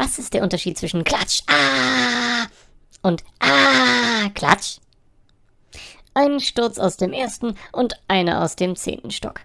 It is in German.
Was ist der Unterschied zwischen Klatsch, ah und ah, Klatsch? Ein Sturz aus dem ersten und einer aus dem zehnten Stock.